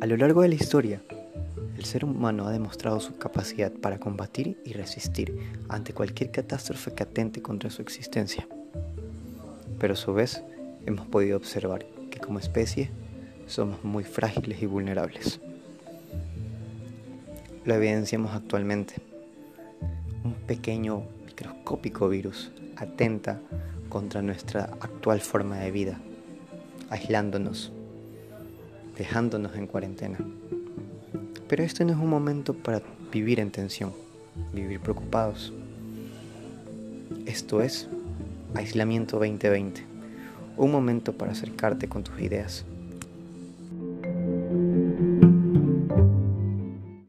A lo largo de la historia, el ser humano ha demostrado su capacidad para combatir y resistir ante cualquier catástrofe que atente contra su existencia. Pero a su vez, hemos podido observar que como especie somos muy frágiles y vulnerables. Lo evidenciamos actualmente. Un pequeño microscópico virus atenta contra nuestra actual forma de vida, aislándonos dejándonos en cuarentena. Pero este no es un momento para vivir en tensión, vivir preocupados. Esto es Aislamiento 2020, un momento para acercarte con tus ideas,